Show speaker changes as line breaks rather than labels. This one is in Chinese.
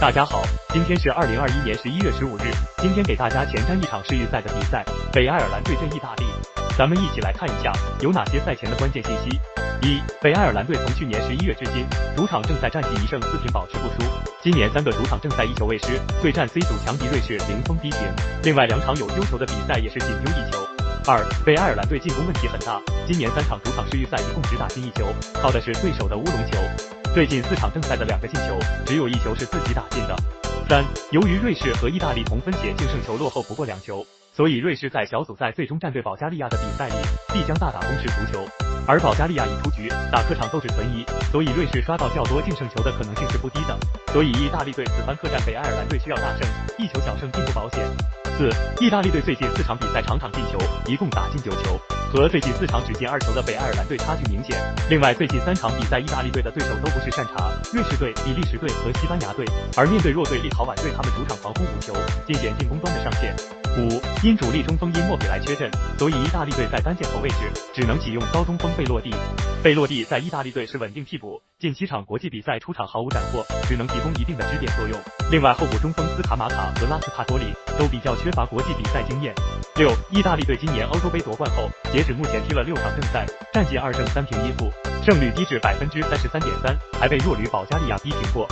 大家好，今天是二零二一年十一月十五日。今天给大家前瞻一场世预赛的比赛，北爱尔兰对阵意大利。咱们一起来看一下有哪些赛前的关键信息。一、北爱尔兰队从去年十一月至今，主场正赛战绩一胜四平保持不输。今年三个主场正赛一球未失，对战 C 组强敌瑞士零封逼平。另外两场有丢球的比赛也是仅丢一球。二、北爱尔兰队进攻问题很大，今年三场主场世预赛一共只打进一球，靠的是对手的乌龙球。最近四场正赛的两个进球，只有一球是自己打进的。三，由于瑞士和意大利同分且净胜球落后不过两球，所以瑞士在小组赛最终战对保加利亚的比赛里，必将大打攻势足球。而保加利亚已出局，打客场斗志存疑，所以瑞士刷到较多净胜球的可能性是不低的。所以意大利队此番客战北爱尔兰队需要大胜，一球小胜并不保险。四，意大利队最近四场比赛场场进球，一共打进九球。和最近四场只进二球的北爱尔兰队差距明显。另外，最近三场比赛，意大利队的对手都不是善茬，瑞士队、比利时队和西班牙队。而面对弱队立陶宛队，他们主场狂轰五球，尽显进攻端的上限。五，因主力中锋因莫比莱缺阵，所以意大利队在单箭头位置只能启用高中锋贝洛蒂。贝洛蒂在意大利队是稳定替补，近七场国际比赛出场毫无斩获，只能提供一定的支点作用。另外，候补中锋斯卡马卡和拉斯帕多里都比较缺乏国际比赛经验。六，意大利队今年欧洲杯夺冠后，截止目前踢了六场正赛，战绩二胜三平一负，胜率低至百分之三十三点三，还被弱旅保加利亚逼平过。